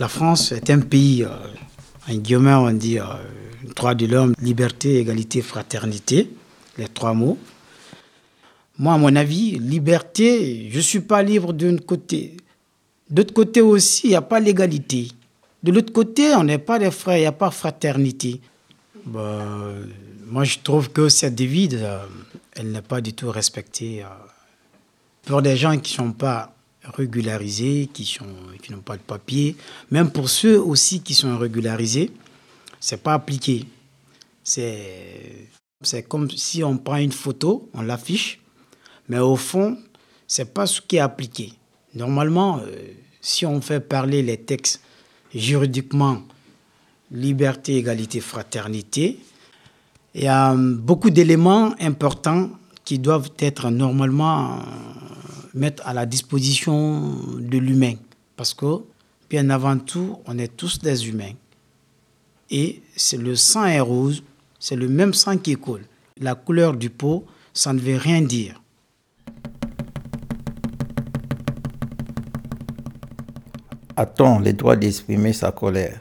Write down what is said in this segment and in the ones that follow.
La France est un pays, euh, en guillemets, on dit euh, droit de l'homme, liberté, égalité, fraternité, les trois mots. Moi, à mon avis, liberté, je ne suis pas libre d'un côté. D'autre côté aussi, il n'y a pas l'égalité. De l'autre côté, on n'est pas des frères, il n'y a pas fraternité. Bah, moi, je trouve que cette devise, euh, elle n'est pas du tout respectée. Pour des gens qui ne sont pas régularisés, qui, qui n'ont pas de papier, même pour ceux aussi qui sont régularisés, c'est pas appliqué. C'est, comme si on prend une photo, on l'affiche, mais au fond, c'est pas ce qui est appliqué. Normalement, euh, si on fait parler les textes juridiquement, liberté, égalité, fraternité, il y a beaucoup d'éléments importants qui doivent être normalement mettre à la disposition de l'humain. Parce que, bien avant tout, on est tous des humains. Et c'est le sang est rose, c'est le même sang qui coule. La couleur du pot, ça ne veut rien dire. A-t-on le droit d'exprimer sa colère?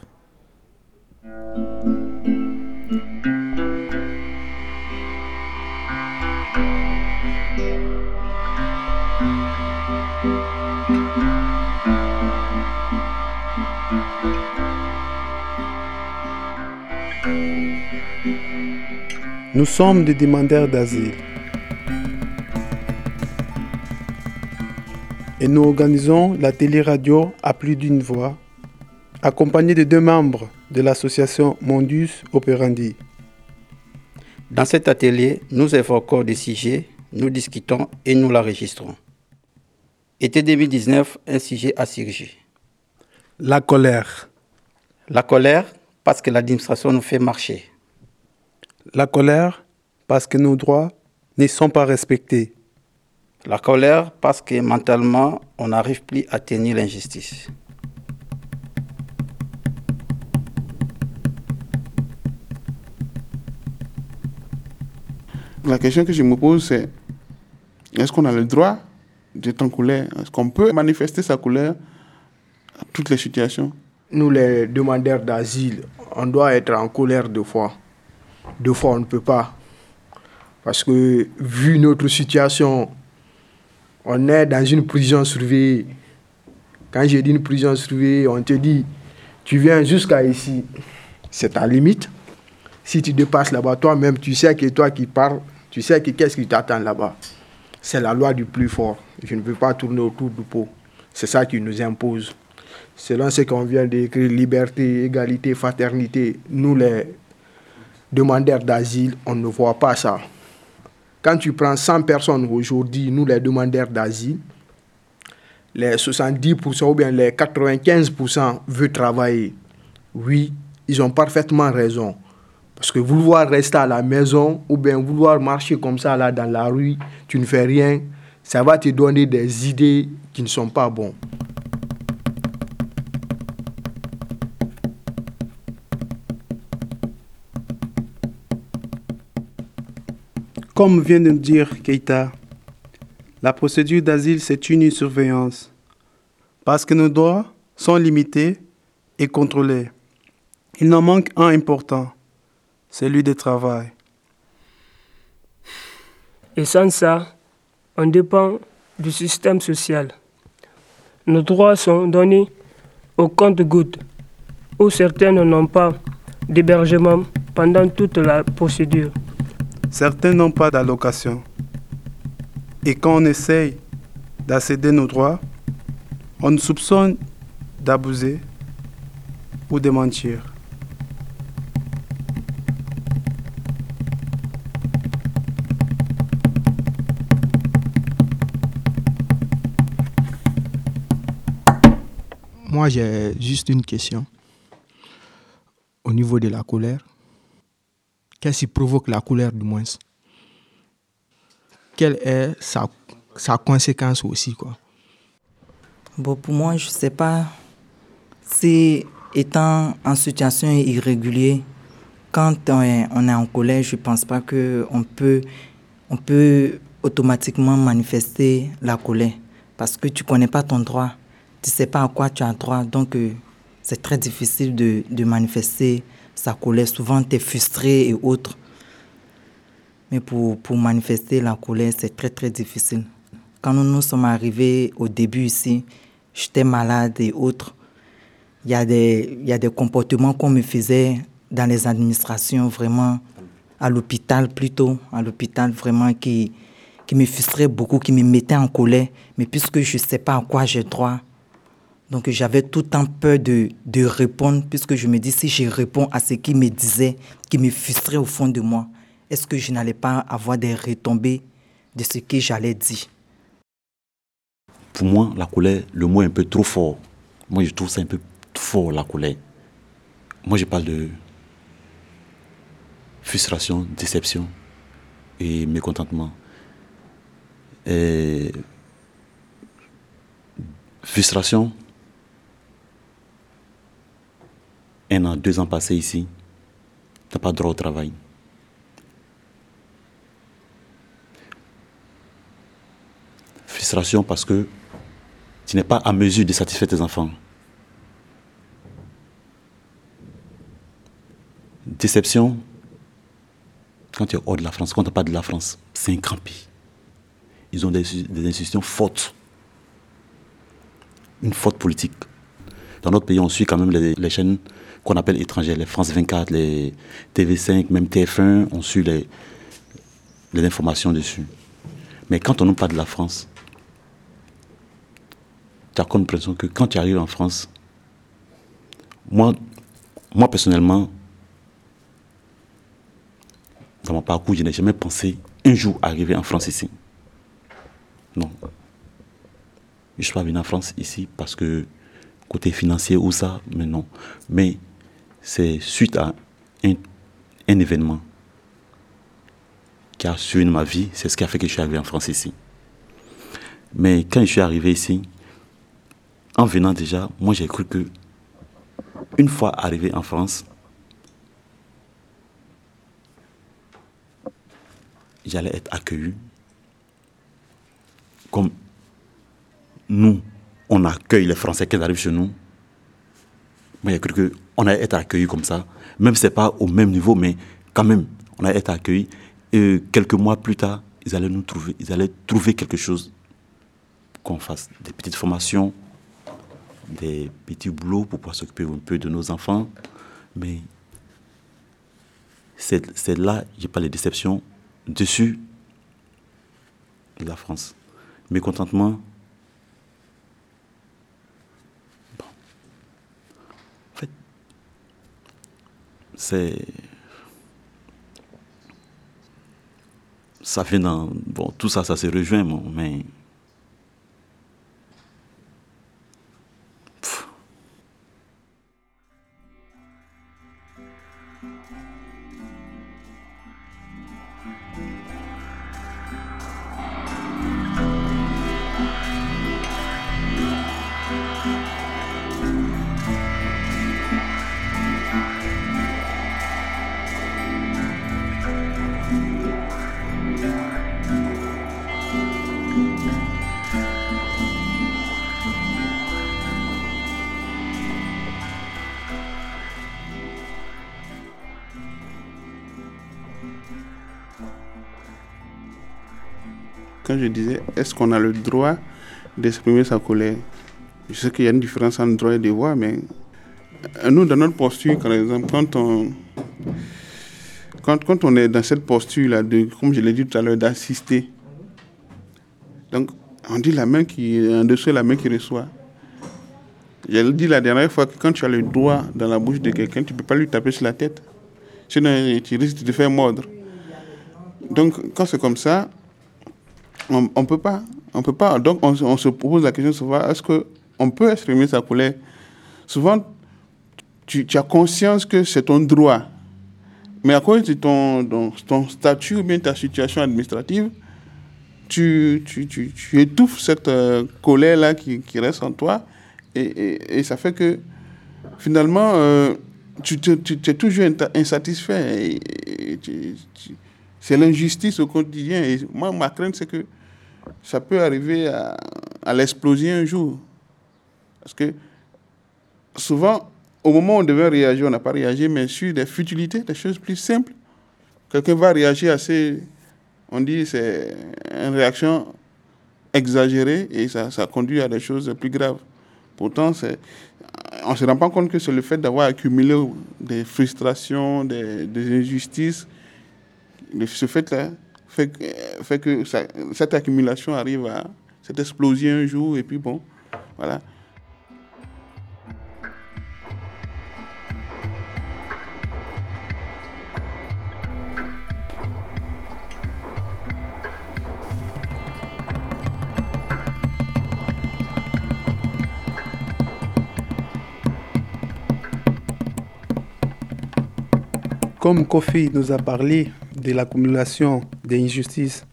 Nous sommes des demandeurs d'asile. Et nous organisons la télé-radio à plus d'une voix, accompagnés de deux membres de l'association Mondus Operandi. Dans cet atelier, nous évoquons des sujets, nous discutons et nous l'enregistrons. Été 2019, un sujet à surgi. La colère. La colère parce que l'administration nous fait marcher. La colère parce que nos droits ne sont pas respectés. La colère parce que mentalement, on n'arrive plus à tenir l'injustice. La question que je me pose, c'est est-ce qu'on a le droit d'être en colère? Est-ce qu'on peut manifester sa colère à toutes les situations? Nous, les demandeurs d'asile, on doit être en colère deux fois. Deux fois, on ne peut pas. Parce que, vu notre situation, on est dans une prison surveillée. Quand j'ai dit une prison surveillée, on te dit, tu viens jusqu'à ici, c'est ta limite. Si tu dépasses là-bas, toi-même, tu sais que toi qui parles, tu sais que qu'est-ce qui t'attend là-bas. C'est la loi du plus fort. Je ne peux pas tourner autour du pot. C'est ça qui nous impose. Selon ce qu'on vient d'écrire, liberté, égalité, fraternité, nous les demandeurs d'asile, on ne voit pas ça. Quand tu prends 100 personnes aujourd'hui, nous les demandeurs d'asile, les 70% ou bien les 95% veulent travailler. Oui, ils ont parfaitement raison. Parce que vouloir rester à la maison ou bien vouloir marcher comme ça là dans la rue, tu ne fais rien, ça va te donner des idées qui ne sont pas bonnes. Comme vient de dire Keita, la procédure d'asile, c'est une surveillance. Parce que nos droits sont limités et contrôlés. Il en manque un important, celui du travail. Et sans ça, on dépend du système social. Nos droits sont donnés au compte-gouttes, où certains n'ont pas d'hébergement pendant toute la procédure. Certains n'ont pas d'allocation. Et quand on essaye d'accéder nos droits, on nous soupçonne d'abuser ou de mentir. Moi, j'ai juste une question. Au niveau de la colère, qu'est-ce qui provoque la colère du moins Quelle est sa, conséquence aussi quoi? Bon, pour moi, je ne sais pas si étant en situation irrégulière, quand on est, en colère, je ne pense pas qu'on peut, on peut automatiquement manifester la colère parce que tu ne connais pas ton droit, tu ne sais pas à quoi tu as droit. Donc, euh, c'est très difficile de, manifester sa colère. Souvent, tu es frustré et autres. Mais pour, pour manifester la colère, c'est très, très difficile. Quand nous nous sommes arrivés au début ici, j'étais malade et autres. Il y, a des, y a des comportements qu'on me faisait dans les administrations, vraiment, à l'hôpital plutôt, à l'hôpital vraiment qui, qui me frustraient beaucoup, qui me mettaient en colère. Mais puisque je ne sais pas à quoi j'ai droit, donc j'avais tout le temps peur de, de répondre, puisque je me dis, si je réponds à ce qu'il me disait, qui me frustrait au fond de moi, est-ce que je n'allais pas avoir des retombées de ce que j'allais dire? Pour moi, la colère, le mot est un peu trop fort. Moi, je trouve ça un peu fort, la colère. Moi, je parle de frustration, déception et mécontentement. Et frustration, un an, deux ans passés ici, tu n'as pas droit au travail. Frustration parce que tu n'es pas à mesure de satisfaire tes enfants. Déception, quand tu es hors de la France, quand tu n'as pas de la France, c'est un grand pays. Ils ont des, institutions fortes. Une forte politique. Dans notre pays, on suit quand même les, chaînes qu'on appelle étrangères, les France 24, les TV5, même TF1, on suit les, informations dessus. Mais quand on n'a pas de la France, tu as comme que quand tu arrives en France, moi, moi personnellement, dans mon parcours, je n'ai jamais pensé un jour arriver en France ici. Non. Je ne suis pas venu en France ici parce que côté financier ou ça, mais non. Mais c'est suite à un, événement qui a suivi ma vie, c'est ce qui a fait que je suis arrivé en France ici. Mais quand je suis arrivé ici, en venant déjà, moi j'ai cru que une fois arrivé en France, j'allais être accueilli comme nous, on accueille les Français qui arrivent chez nous. Moi, j'ai cru qu'on allait être accueilli comme ça. Même si ce n'est pas au même niveau, mais quand même, on allait être accueilli. Et quelques mois plus tard, ils allaient nous trouver, ils allaient trouver quelque chose qu'on fasse. Des petites formations, des petits boulots pour pouvoir s'occuper un peu de nos enfants. Mais c'est là, j'ai pas les déceptions dessus de la France. Mécontentement. Bon. En fait, c'est. Ça fait dans. Bon, tout ça, ça se rejoint, mais. Je disais, est-ce qu'on a le droit d'exprimer sa colère? Je sais qu'il y a une différence entre droit et devoir, mais euh, nous, dans notre posture, par exemple, quand on, quand, quand on est dans cette posture-là, comme je l'ai dit tout à l'heure, d'assister, donc on dit la main qui est en dessous la main qui reçoit. J'ai dit la dernière fois que quand tu as le doigt dans la bouche de quelqu'un, tu ne peux pas lui taper sur la tête. Sinon, tu risques de te faire mordre. Donc, quand c'est comme ça, on ne peut pas. On peut pas. Donc, on, se pose la question souvent est-ce qu'on peut exprimer sa colère? Souvent, tu, as conscience que c'est ton droit. Mais à cause de ton, ton, statut ou bien ta situation administrative, tu, tu, étouffes cette euh, colère-là qui, reste en toi. Et, ça fait que finalement, euh, tu, es toujours insatisfait. c'est l'injustice au quotidien. Et moi, ma crainte, c'est que ça peut arriver à, à l'exploser un jour. Parce que souvent, au moment où on devait réagir, on n'a pas réagi, mais sur des futilités, des choses plus simples. Quelqu'un va réagir assez, on dit, c'est une réaction exagérée et ça, ça conduit à des choses plus graves. Pourtant, on ne se rend pas compte que c'est le fait d'avoir accumulé des frustrations, des, injustices. Ce fait-là fait, que cette accumulation arrive à cette explosion un jour et puis bon, voilà. Comme Kofi nous a parlé de l'accumulation des injustices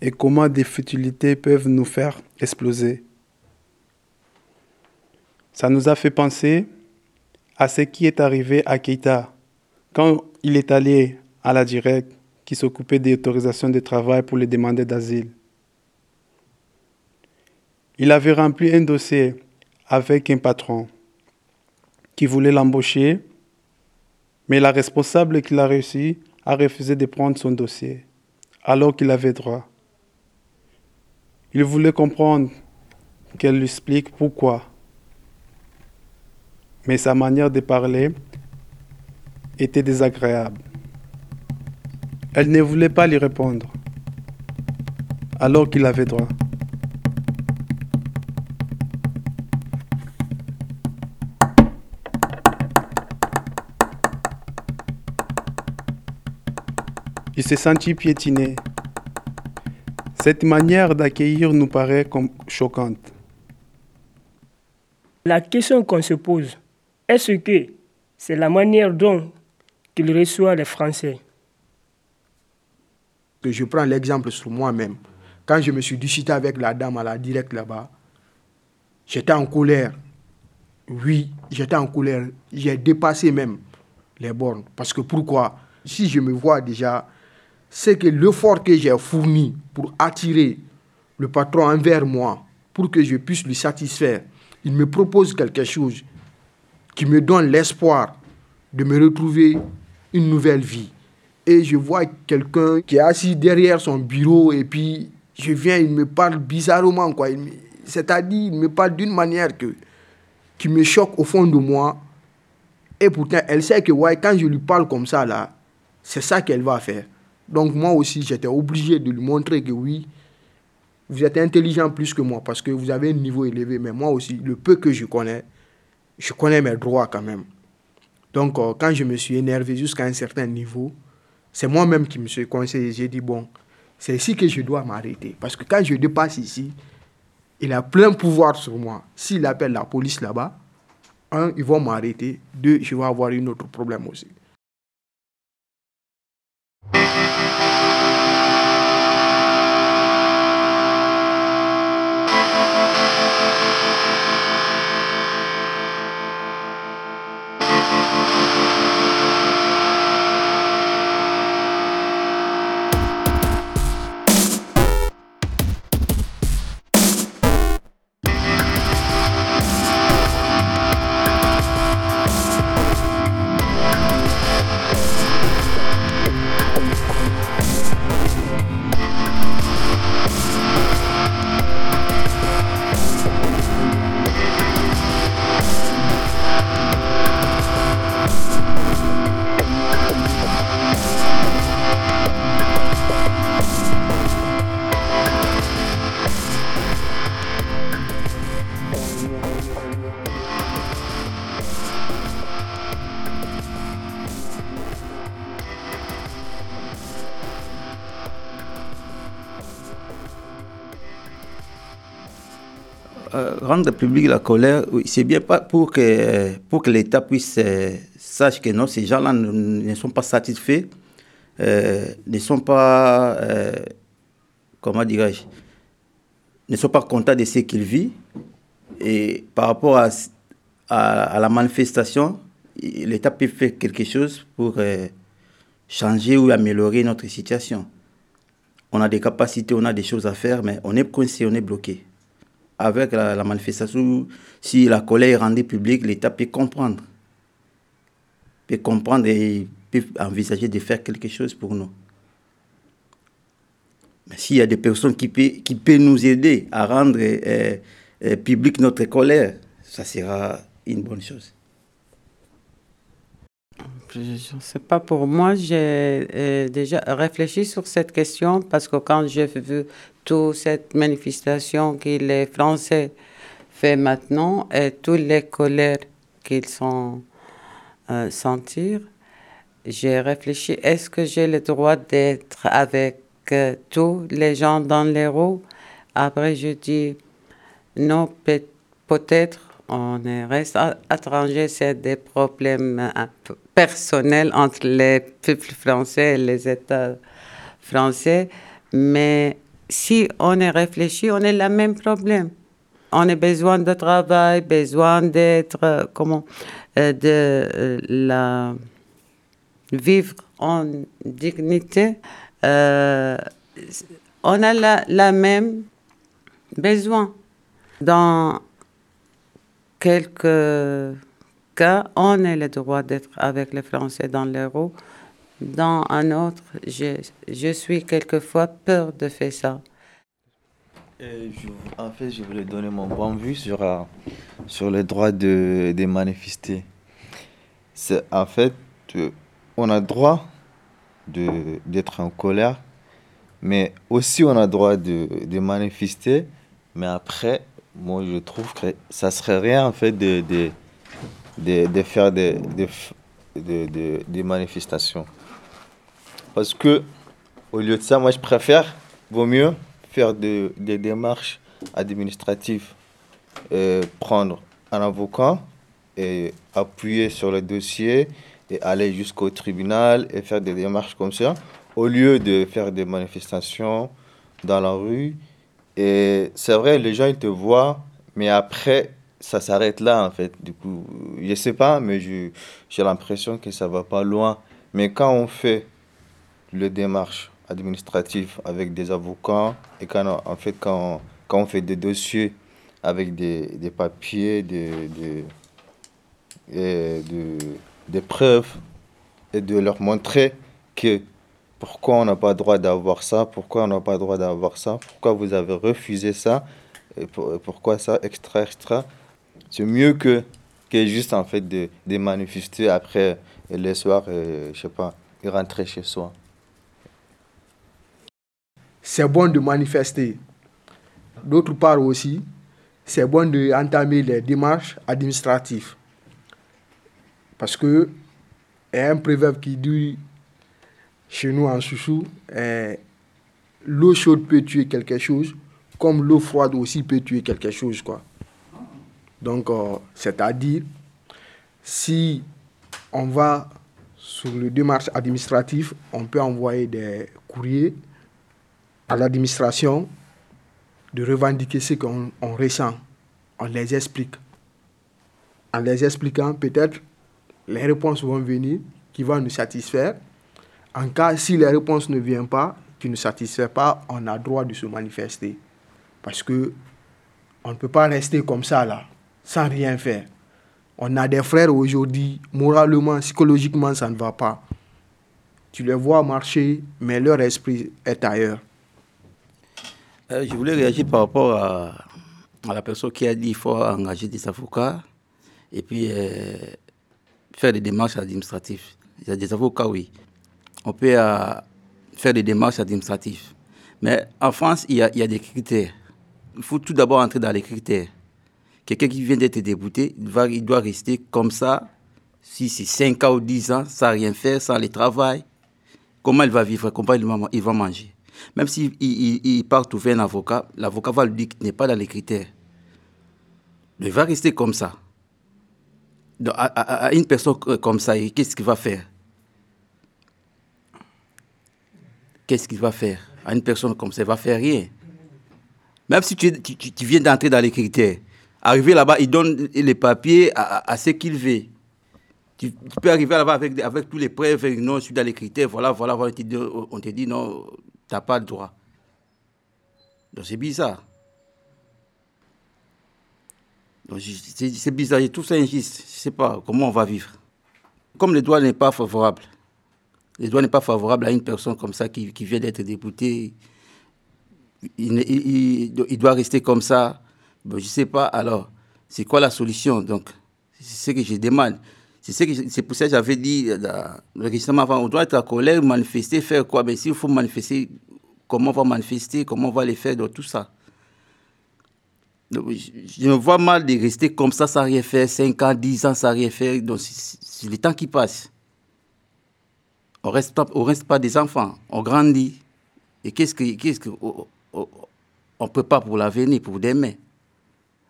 et comment des futilités peuvent nous faire exploser, ça nous a fait penser à ce qui est arrivé à Keita quand il est allé à la directe qui s'occupait des autorisations de travail pour les demandeurs d'asile. Il avait rempli un dossier avec un patron qui voulait l'embaucher mais la responsable qu'il a réussi a refusé de prendre son dossier, alors qu'il avait droit. Il voulait comprendre qu'elle lui explique pourquoi. Mais sa manière de parler était désagréable. Elle ne voulait pas lui répondre, alors qu'il avait droit. Il s'est senti piétiné. Cette manière d'accueillir nous paraît comme choquante. La question qu'on se pose, est-ce que c'est la manière dont qu'il reçoit les Français? Je prends l'exemple sur moi-même. Quand je me suis discuté avec la dame à la directe là-bas, j'étais en colère. Oui, j'étais en colère. J'ai dépassé même les bornes. Parce que pourquoi? Si je me vois déjà c'est que l'effort que j'ai fourni pour attirer le patron envers moi, pour que je puisse lui satisfaire, il me propose quelque chose qui me donne l'espoir de me retrouver une nouvelle vie. Et je vois quelqu'un qui est assis derrière son bureau et puis je viens, il me parle bizarrement. C'est-à-dire, il me parle d'une manière que, qui me choque au fond de moi. Et pourtant, elle sait que ouais, quand je lui parle comme ça, là, c'est ça qu'elle va faire. Donc moi aussi, j'étais obligé de lui montrer que oui, vous êtes intelligent plus que moi parce que vous avez un niveau élevé. Mais moi aussi, le peu que je connais, je connais mes droits quand même. Donc euh, quand je me suis énervé jusqu'à un certain niveau, c'est moi-même qui me suis conseillé. J'ai dit, bon, c'est ici que je dois m'arrêter. Parce que quand je dépasse ici, il a plein pouvoir sur moi. S'il appelle la police là-bas, un, ils vont m'arrêter. Deux, je vais avoir un autre problème aussi. Rendre public la colère, c'est bien pas pour que, pour que l'État puisse euh, sache que non, ces gens-là ne, sont pas satisfaits, euh, ne sont pas, euh, comment dirais-je, ne sont pas contents de ce qu'ils vivent. Et par rapport à, à, la manifestation, l'État peut faire quelque chose pour changer ou améliorer notre situation. On a des capacités, on a des choses à faire, mais on est coincé, on est bloqué avec la, manifestation, si la colère est rendue publique, l'État peut comprendre peut comprendre et peut envisager de faire quelque chose pour nous. Mais s'il y a des personnes qui peuvent, qui peuvent nous aider à rendre euh, euh, public notre colère, ça sera une bonne chose. Je ne sais pas, pour moi, j'ai déjà réfléchi sur cette question parce que quand j'ai vu toute cette manifestation que les Français font maintenant et toutes les colères qu'ils sont euh, sentir, j'ai réfléchi, est-ce que j'ai le droit d'être avec euh, tous les gens dans les roues Après, je dis, non, peut-être on reste étranger, c'est des problèmes personnels entre les peuples français et les États français. Mais si on est réfléchi, on a le même problème. On a besoin de travail, besoin d'être, comment, euh, de euh, la vivre en dignité. Euh, on a la, la même besoin. Dans quelques cas, on a le droit d'être avec les Français dans l'euro. Dans un autre, je, je suis quelquefois peur de faire ça. en fait, je voulais donner mon point de vue sur, euh, sur le droit de, de manifester. C'est en fait, on a droit d'être en colère, mais aussi on a droit de, de manifester, mais après, moi je trouve que ça serait rien en fait de, de, de, de faire des, des, manifestations. Parce que au lieu de ça, moi je préfère, vaut mieux faire des démarches administratives, euh, prendre un avocat et appuyer sur le dossier et aller jusqu'au tribunal et faire des démarches comme ça, au lieu de faire des manifestations dans la rue et c'est vrai, les gens, ils te voient, mais après, ça s'arrête là, en fait. Du coup, je sais pas, mais j'ai l'impression que ça va pas loin. Mais quand on fait le démarche administrative avec des avocats, et quand, en fait, quand, quand on fait des dossiers avec des, des papiers, des, des, des preuves, et de leur montrer que pourquoi on n'a pas le droit d'avoir ça Pourquoi on n'a pas le droit d'avoir ça Pourquoi vous avez refusé ça et Pourquoi ça Extra, extra. C'est mieux que, que juste en fait de, de manifester après le soir, je sais pas, et rentrer chez soi. C'est bon de manifester. D'autre part aussi, c'est bon d'entamer les démarches administratives. Parce que y a un proverbe qui dit chez nous en Soussou, eh, l'eau chaude peut tuer quelque chose, comme l'eau froide aussi peut tuer quelque chose. Quoi. Donc, euh, c'est-à-dire, si on va sur le démarche administrative, on peut envoyer des courriers à l'administration de revendiquer ce qu'on ressent. On les explique. En les expliquant, peut-être les réponses vont venir qui vont nous satisfaire en cas, si les réponses ne viennent pas, qui ne satisfait pas, on a droit de se manifester. Parce que on ne peut pas rester comme ça, là, sans rien faire. On a des frères aujourd'hui, moralement, psychologiquement, ça ne va pas. Tu les vois marcher, mais leur esprit est ailleurs. Euh, je voulais réagir par rapport à, la personne qui a dit qu'il faut engager des avocats et puis euh, faire des démarches administratives. Il y a des avocats, oui on peut euh, faire des démarches administratives. Mais en France, il y, a, des critères. Il faut tout d'abord entrer dans les critères. Quelqu'un qui vient d'être débouté, il, il doit rester comme ça, si c'est 5 ans ou 10 ans, sans rien faire, sans le travail. Comment il va vivre Comment il va, manger? Même s'il il, part trouver un avocat, l'avocat va lui dire qu'il n'est pas dans les critères. Il va rester comme ça. à, une personne comme ça, qu'est-ce qu'il va faire? Qu'est-ce qu'il va faire? À une personne comme ça, il va faire rien. Même si tu, viens d'entrer dans les critères, arriver là-bas, il donne les papiers à, ce qu'il veut. Tu, peux arriver là-bas avec, avec tous les preuves, non, je suis dans les critères, voilà, voilà, voilà on te dit non, pas le droit. Donc c'est bizarre. C'est bizarre, tout ça injuste. Je sais pas comment on va vivre. comme le droit n'est pas favorable, le droit n'est pas favorable à une personne comme ça qui, vient d'être députée, il, doit rester comme ça. Bon, je sais pas, alors, c'est quoi la solution Donc, c'est ce que je demande. C'est pour ça que j'avais dit récemment avant, on doit être à colère, manifester, faire quoi? Mais s'il faut manifester, comment on va manifester, comment on va les faire, donc tout ça. Je, me vois mal de rester comme ça sans rien faire, 5 ans, 10 ans sans rien faire. Donc, c'est le temps qui passe. On ne reste, pas, des enfants, on grandit. Et qu'est-ce que. Qu'est-ce que ne peut pas pour l'avenir, pour demain?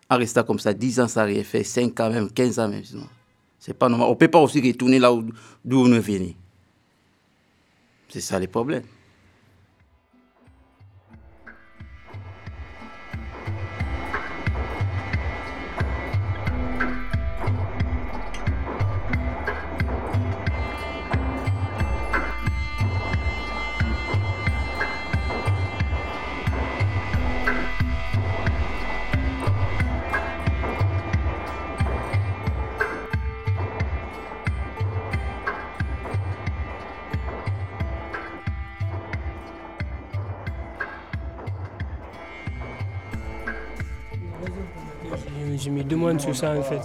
En restant comme ça, 10 ans sans rien faire, 5 ans même, 15 ans même. C'est pas normal. On ne peut pas aussi retourner là d'où on est venu. C'est ça le problème. Me demande sur ça en fait.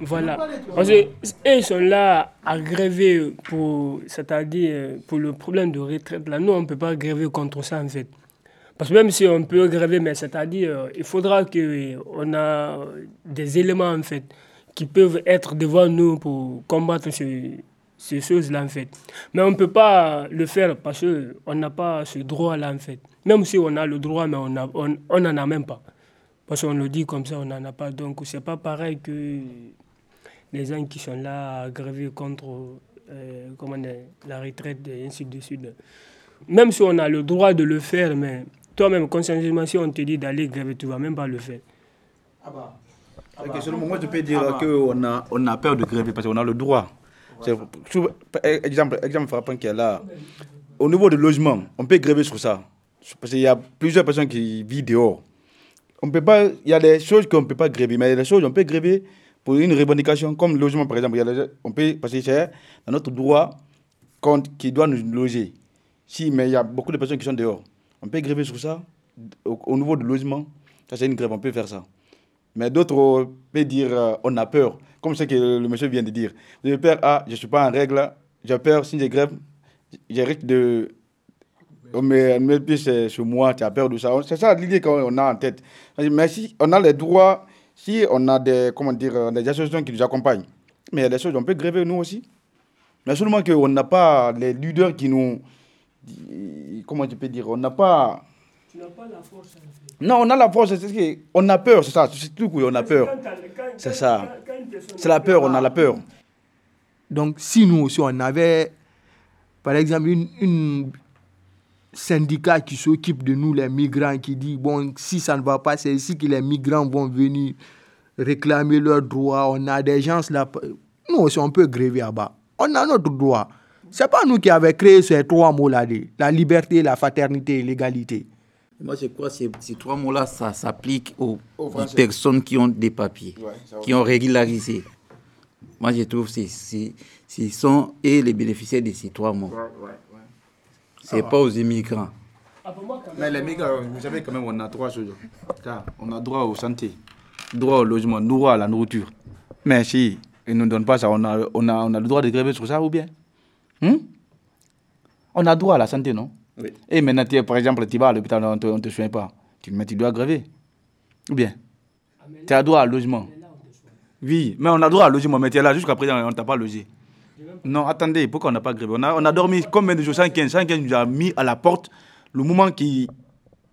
voilà. Parce qu'ils sont là à gréver pour, c'est-à-dire pour le problème de retraite. Là, nous, on ne peut pas gréver contre ça en fait. Parce que même si on peut gréver, mais c'est-à-dire, il faudra qu'on a des éléments en fait qui peuvent être devant nous pour combattre ces, ces choses-là en fait. Mais on ne peut pas le faire parce qu'on n'a pas ce droit-là en fait. Même si on a le droit, mais on n'en on, on a même pas. Parce qu'on le dit comme ça, on n'en a pas. Donc, c'est pas pareil que les gens qui sont là à gréver contre euh, comment la retraite et ainsi de suite. Même si on a le droit de le faire, mais toi-même, conscientement, si on te dit d'aller gréver, tu ne vas même pas le faire. Ah bah. Ah bah. moi, je peux dire ah bah. qu'on a, on a peur de gréver parce qu'on a le droit. Exemple, exemple frappant qui est là. Au niveau du logement, on peut gréver sur ça. Parce qu'il y a plusieurs personnes qui vivent dehors on peut pas, il y a des choses qu'on ne peut pas gréver, mais il y a des choses qu'on peut gréver pour une revendication, comme le logement par exemple. Y a on peut, parce que c'est dans notre droit qui doit nous loger. Si, mais il y a beaucoup de personnes qui sont dehors. On peut gréver sur ça, au, niveau du logement, ça c'est une grève, on peut faire ça. Mais d'autres peuvent dire, euh, on a peur, comme ce que le monsieur vient de dire. J'ai peur, ah, je ne suis pas en règle, j'ai peur, si j'ai grève, j'ai risque de on met, plus sur moi, tu as peur de ça. C'est ça l'idée qu'on a en tête. Mais si on a les droits, si on a des, comment dire, des associations qui nous accompagnent, mais il y a des choses, on peut gréver nous aussi. Mais seulement qu'on n'a pas les leaders qui nous. Comment je peux dire On n'a pas. Tu n'as pas la force. Non, on a la force, c'est on a peur, c'est ça, c'est tout, on a peur. C'est ça. C'est la peur, on a la peur. Donc, si nous aussi, on avait, par exemple, une, une syndicat qui s'occupe de nous, les migrants, qui dit, bon, si ça ne va pas, c'est ici que les migrants vont venir réclamer leurs droits. On a des gens là. Nous aussi, on peut gréver là-bas. On a notre droit. Ce n'est pas nous qui avons créé ces trois mots-là, la liberté, la fraternité et l'égalité. Moi, je crois que ces, trois mots-là, ça s'applique aux, personnes qui ont des papiers, qui ont régularisé. Moi, je trouve que ce sont et les bénéficiaires de ces trois mots. C'est pas aux immigrants. Mais les migrants, vous savez quand même, on a trois choses. on a droit aux santé, droit au logement, droit à la nourriture. Mais si ils ne nous donnent pas ça, on a, on a, on a le droit de gréver sur ça ou bien? Hmm? On a droit à la santé, non? Oui. Et maintenant, par exemple, tu vas à l'hôpital, on ne te, soigne pas. Tu, mais tu dois gréver. Ou bien? Tu as droit à logement. Oui, mais on a droit à logement, mais tu es là jusqu'à présent, on ne t'a pas logé. Non, attendez, pourquoi on n'a pas grévé on a, on a dormi combien de jours 115 115 nous a mis à la porte le moment qu'il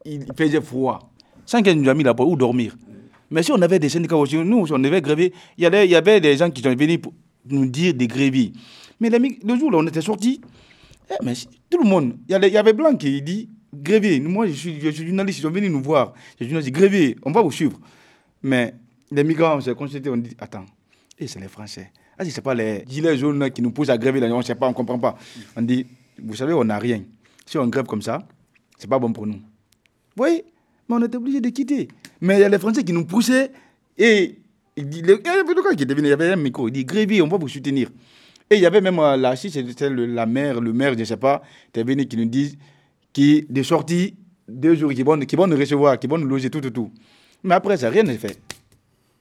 il faisait froid. 115 nous a mis à la porte où dormir. Mais si on avait des syndicats aussi, nous, on avait grévé, il y avait, des gens qui sont venus pour nous dire des gréver. Mais le jour où on était sortis, eh, mais tout le monde, il y, avait Blanc qui dit gréver. Moi, je suis, je suis journaliste, ils sont venus nous voir. Je suis journaliste, gréver, on va vous suivre. Mais les migrants, on s'est constaté, on dit attends, et c'est les Français. Ah, ce n'est pas les gilets jaunes qui nous poussent à gréver, on ne sait pas, on ne comprend pas. On dit, vous savez, on n'a rien. Si on grève comme ça, ce n'est pas bon pour nous. Oui, mais on était obligé de quitter. Mais il y a les Français qui nous poussaient et Il y avait un micro, il dit, Grévy, on va vous soutenir. Et il y avait même euh, la c'était la mère, le maire, je ne sais pas, qui est venu qui nous dit, qui des sorties, deux jours, qui vont, nous recevoir, qui vont nous loger, tout, tout, tout. Mais après, ça, rien n'est fait.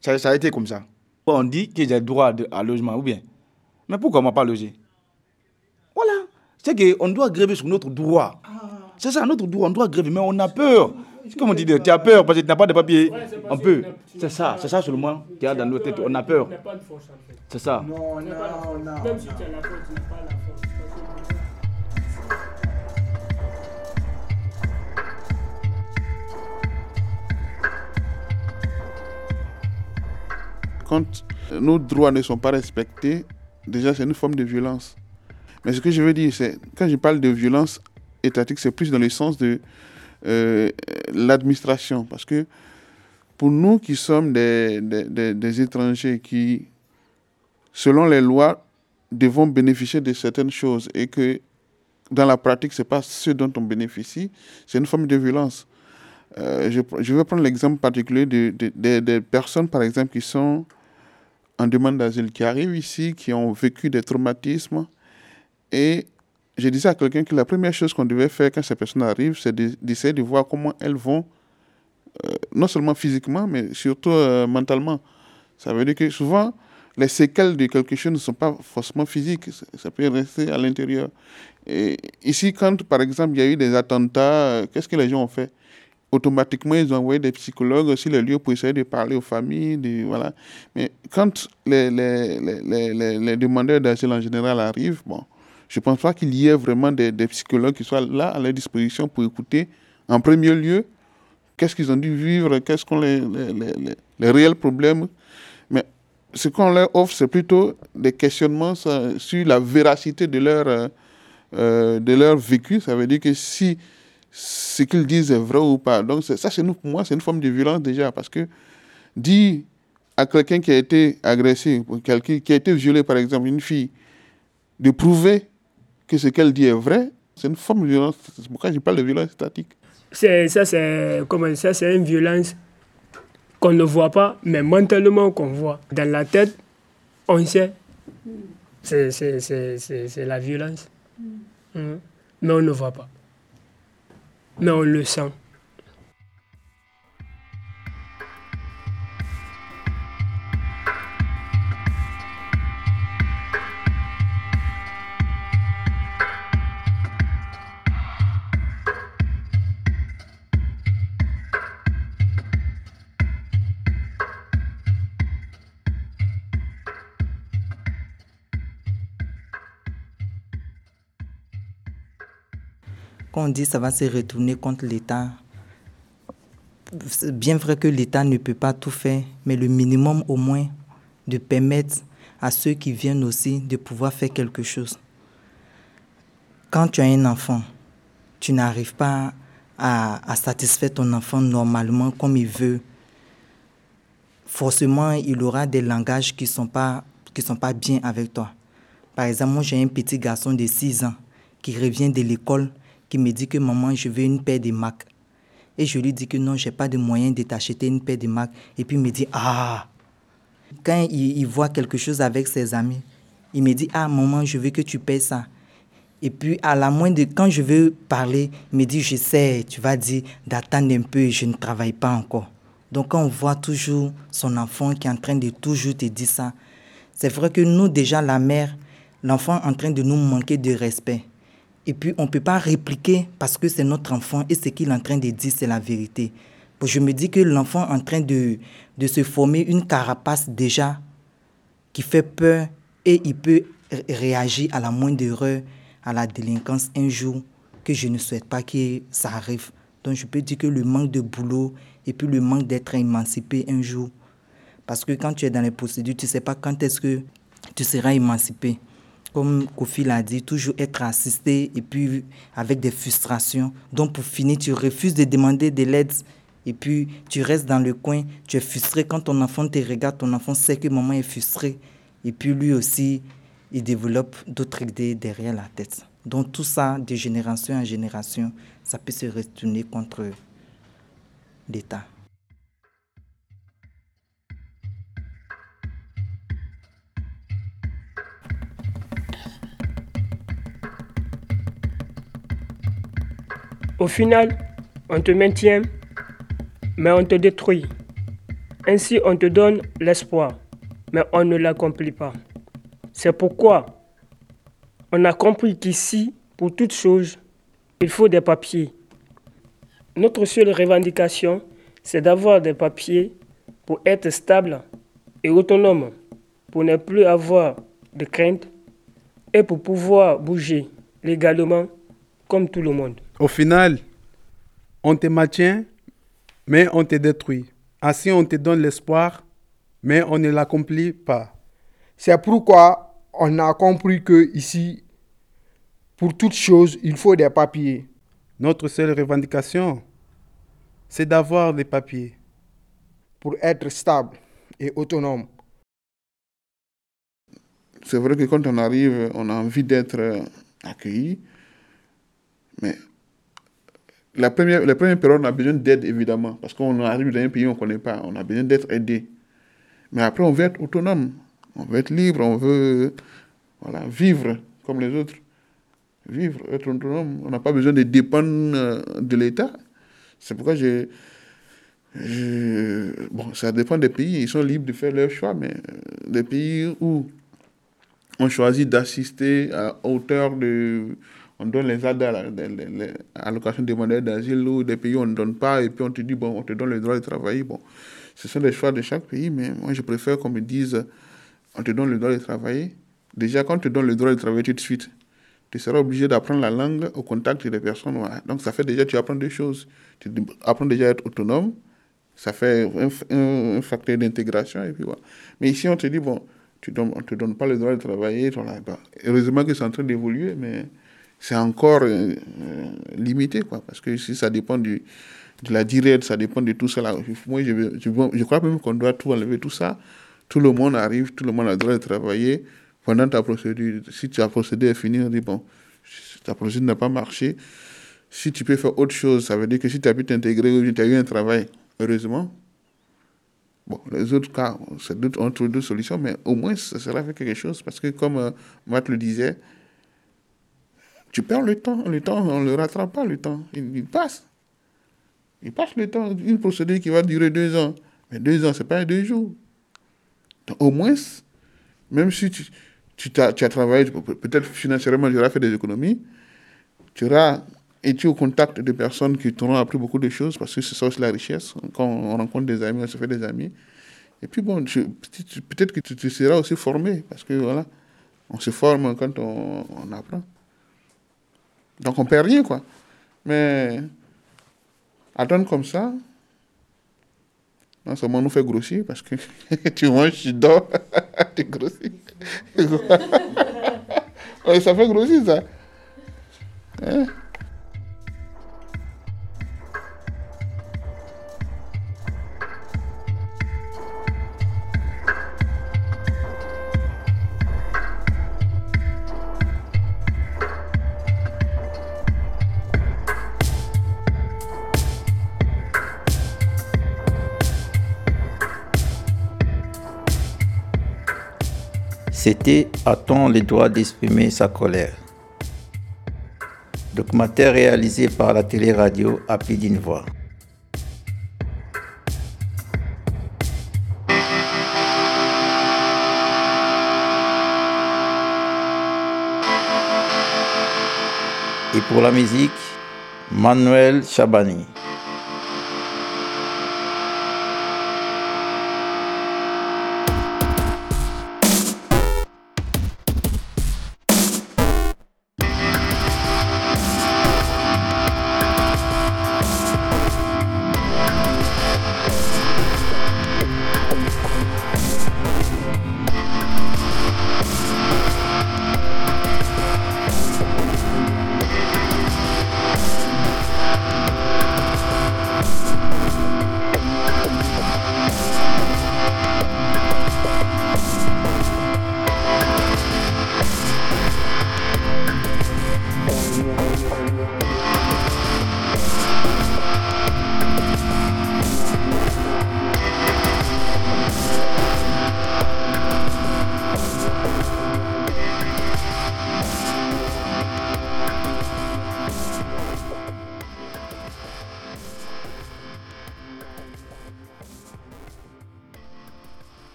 Ça, a été comme ça. On dit que j'ai droit à logement, ou bien? Mais pourquoi on m'a pas logé? Voilà. C'est qu'on doit gréver sur notre droit. C'est ça, notre droit, on doit gréver, mais on a peur. Comme on dit, tu as peur parce que tu n'as pas de papier. on peut. C'est ça, c'est ça seulement qu'il y a dans nos têtes. On a peur. C'est ça. Non, non, non. Même si tu as la force, tu n'as pas la force. Quand nos droits ne sont pas respectés, déjà c'est une forme de violence. Mais ce que je veux dire, c'est quand je parle de violence étatique, c'est plus dans le sens de euh, l'administration. Parce que pour nous qui sommes des, étrangers qui, selon les lois, devons bénéficier de certaines choses et que dans la pratique, ce n'est pas ce dont on bénéficie, c'est une forme de violence. Euh, je, je, vais prendre l'exemple particulier des de, de, personnes, par exemple, qui sont en demande d'asile, qui arrivent ici, qui ont vécu des traumatismes et je disais à quelqu'un que la première chose qu'on devait faire quand ces personnes arrivent, c'est d'essayer de voir comment elles vont, euh, non seulement physiquement, mais surtout euh, mentalement. Ça veut dire que souvent, les séquelles de quelque chose ne sont pas forcément physiques, ça peut rester à l'intérieur. Et ici, quand par exemple il y a eu des attentats, euh, qu'est-ce que les gens ont fait? Automatiquement, ils ont envoyé des psychologues sur les lieux pour essayer de parler aux familles. Voilà. Mais quand les demandeurs d'asile en général arrivent, bon, je ne pense pas qu'il y ait vraiment des, psychologues qui soient là à leur disposition pour écouter en premier lieu qu'est-ce qu'ils ont dû vivre, quels sont les, les, réels problèmes. Mais ce qu'on leur offre, c'est plutôt des questionnements sur la véracité de leur, euh, euh, de leur vécu. Ça veut dire que si ce qu'ils disent est vrai ou pas. Donc ça, c'est pour moi, c'est une forme de violence déjà, parce que dire à quelqu'un qui a été agressé, quelqu'un qui a été violé, par exemple, une fille, de prouver que ce qu'elle dit est vrai, c'est une forme de violence. C'est pourquoi je parle de violence statique. C'est, ça, c'est, comment, ça, c'est une violence qu'on ne voit pas, mais mentalement qu'on voit. Dans la tête, on sait. C'est, c'est, c'est, c'est la violence. Mm. Mais on ne voit pas. Mais on le sent. Quand on dit ça va se retourner contre l'État, c'est bien vrai que l'État ne peut pas tout faire, mais le minimum au moins de permettre à ceux qui viennent aussi de pouvoir faire quelque chose. Quand tu as un enfant, tu n'arrives pas à, satisfaire ton enfant normalement comme il veut. Forcément, il aura des langages qui ne sont, sont pas bien avec toi. Par exemple, moi j'ai un petit garçon de 6 ans qui revient de l'école qui me dit que maman, je veux une paire de Mac. Et je lui dis que non, je n'ai pas de moyen de t'acheter une paire de Mac. Et puis il me dit, ah, quand il, voit quelque chose avec ses amis, il me dit, ah, maman, je veux que tu payes ça. Et puis, à la moindre, quand je veux parler, il me dit, je sais, tu vas dire d'attendre un peu, je ne travaille pas encore. Donc, on voit toujours son enfant qui est en train de toujours te dire ça, c'est vrai que nous, déjà, la mère, l'enfant est en train de nous manquer de respect. Et puis, on ne peut pas répliquer parce que c'est notre enfant et ce qu'il est en train de dire, c'est la vérité. Je me dis que l'enfant est en train de, de se former une carapace déjà qui fait peur et il peut réagir à la moindre erreur, à la délinquance un jour que je ne souhaite pas que ça arrive. Donc je peux dire que le manque de boulot et puis le manque d'être émancipé un jour. Parce que quand tu es dans les procédures, tu ne sais pas quand est-ce que tu seras émancipé comme Kofi l'a dit, toujours être assisté et puis avec des frustrations. Donc pour finir, tu refuses de demander de l'aide et puis tu restes dans le coin, tu es frustré quand ton enfant te regarde, ton enfant sait que maman est frustrée et puis lui aussi, il développe d'autres idées derrière la tête. Donc tout ça, de génération en génération, ça peut se retourner contre l'État. Au final, on te maintient, mais on te détruit. Ainsi, on te donne l'espoir, mais on ne l'accomplit pas. C'est pourquoi on a compris qu'ici, pour toute chose, il faut des papiers. Notre seule revendication, c'est d'avoir des papiers pour être stable et autonome, pour ne plus avoir de crainte et pour pouvoir bouger légalement comme tout le monde. Au final, on te maintient, mais on te détruit. Ainsi, on te donne l'espoir, mais on ne l'accomplit pas. C'est pourquoi on a compris que ici, pour toute chose, il faut des papiers. Notre seule revendication, c'est d'avoir des papiers. Pour être stable et autonome. C'est vrai que quand on arrive, on a envie d'être accueilli, mais la première, période, on a besoin d'aide, évidemment, parce qu'on arrive dans un pays où on ne connaît pas, on a besoin d'être aidé. Mais après, on veut être autonome, on veut être libre, on veut voilà, vivre comme les autres. Vivre, être autonome, on n'a pas besoin de dépendre de l'État. C'est pourquoi j'ai. Bon, ça dépend des pays, ils sont libres de faire leur choix, mais des pays où on choisit d'assister à hauteur de. On donne les aides à l'allocation des demandeurs d'asile ou des pays où on ne donne pas et puis on te dit, bon, on te donne le droit de travailler. Bon, ce sont des choix de chaque pays, mais moi je préfère qu'on me dise, on te donne le droit de travailler. Déjà, quand on te donne le droit de travailler tout de suite, tu seras obligé d'apprendre la langue au contact des personnes. Donc ça fait déjà, tu apprends deux choses. Tu apprends déjà à être autonome, ça fait un, facteur d'intégration. Et puis voilà. Mais ici, on te dit, bon, tu on ne te donne pas le droit de travailler. Voilà. Bah, heureusement que c'est en train d'évoluer, mais c'est encore euh, limité, quoi, parce que si ça dépend du, de la durée, ça dépend de tout cela. Moi, je, je, je crois même qu'on doit tout enlever, tout ça. Tout le monde arrive, tout le monde a le droit de travailler pendant ta procédure. Si ta procédure est finie, on dit, bon, ta procédure n'a pas marché. Si tu peux faire autre chose, ça veut dire que si tu as pu t'intégrer ou tu as eu un travail, heureusement. Bon, les autres cas, on trouve d'autres solutions, mais au moins, ça sera fait quelque chose, parce que comme euh, Matt le disait, tu perds le temps. Le temps, on ne le rattrape pas, le temps. Il, passe. Il passe le temps. Une procédure qui va durer deux ans. Mais deux ans, ce n'est pas deux jours. Au moins, même si tu, tu, as, tu as travaillé, peut-être financièrement, tu auras fait des économies, tu auras été au contact de personnes qui t'auront appris beaucoup de choses, parce que c'est ça aussi la richesse. Quand on rencontre des amis, on se fait des amis. Et puis bon, peut-être que tu, tu, seras aussi formé, parce que voilà, on se forme quand on, on apprend. Donc on perd rien, quoi. Mais attendre comme ça, non seulement nous fait grossir, parce que tu manges, tu dors, tu grossis. ça fait grossir, ça. Hein? C'était A-t-on le droit d'exprimer sa colère Documentaire réalisé par la télé-radio à d'une voix. Et pour la musique, Manuel Chabani.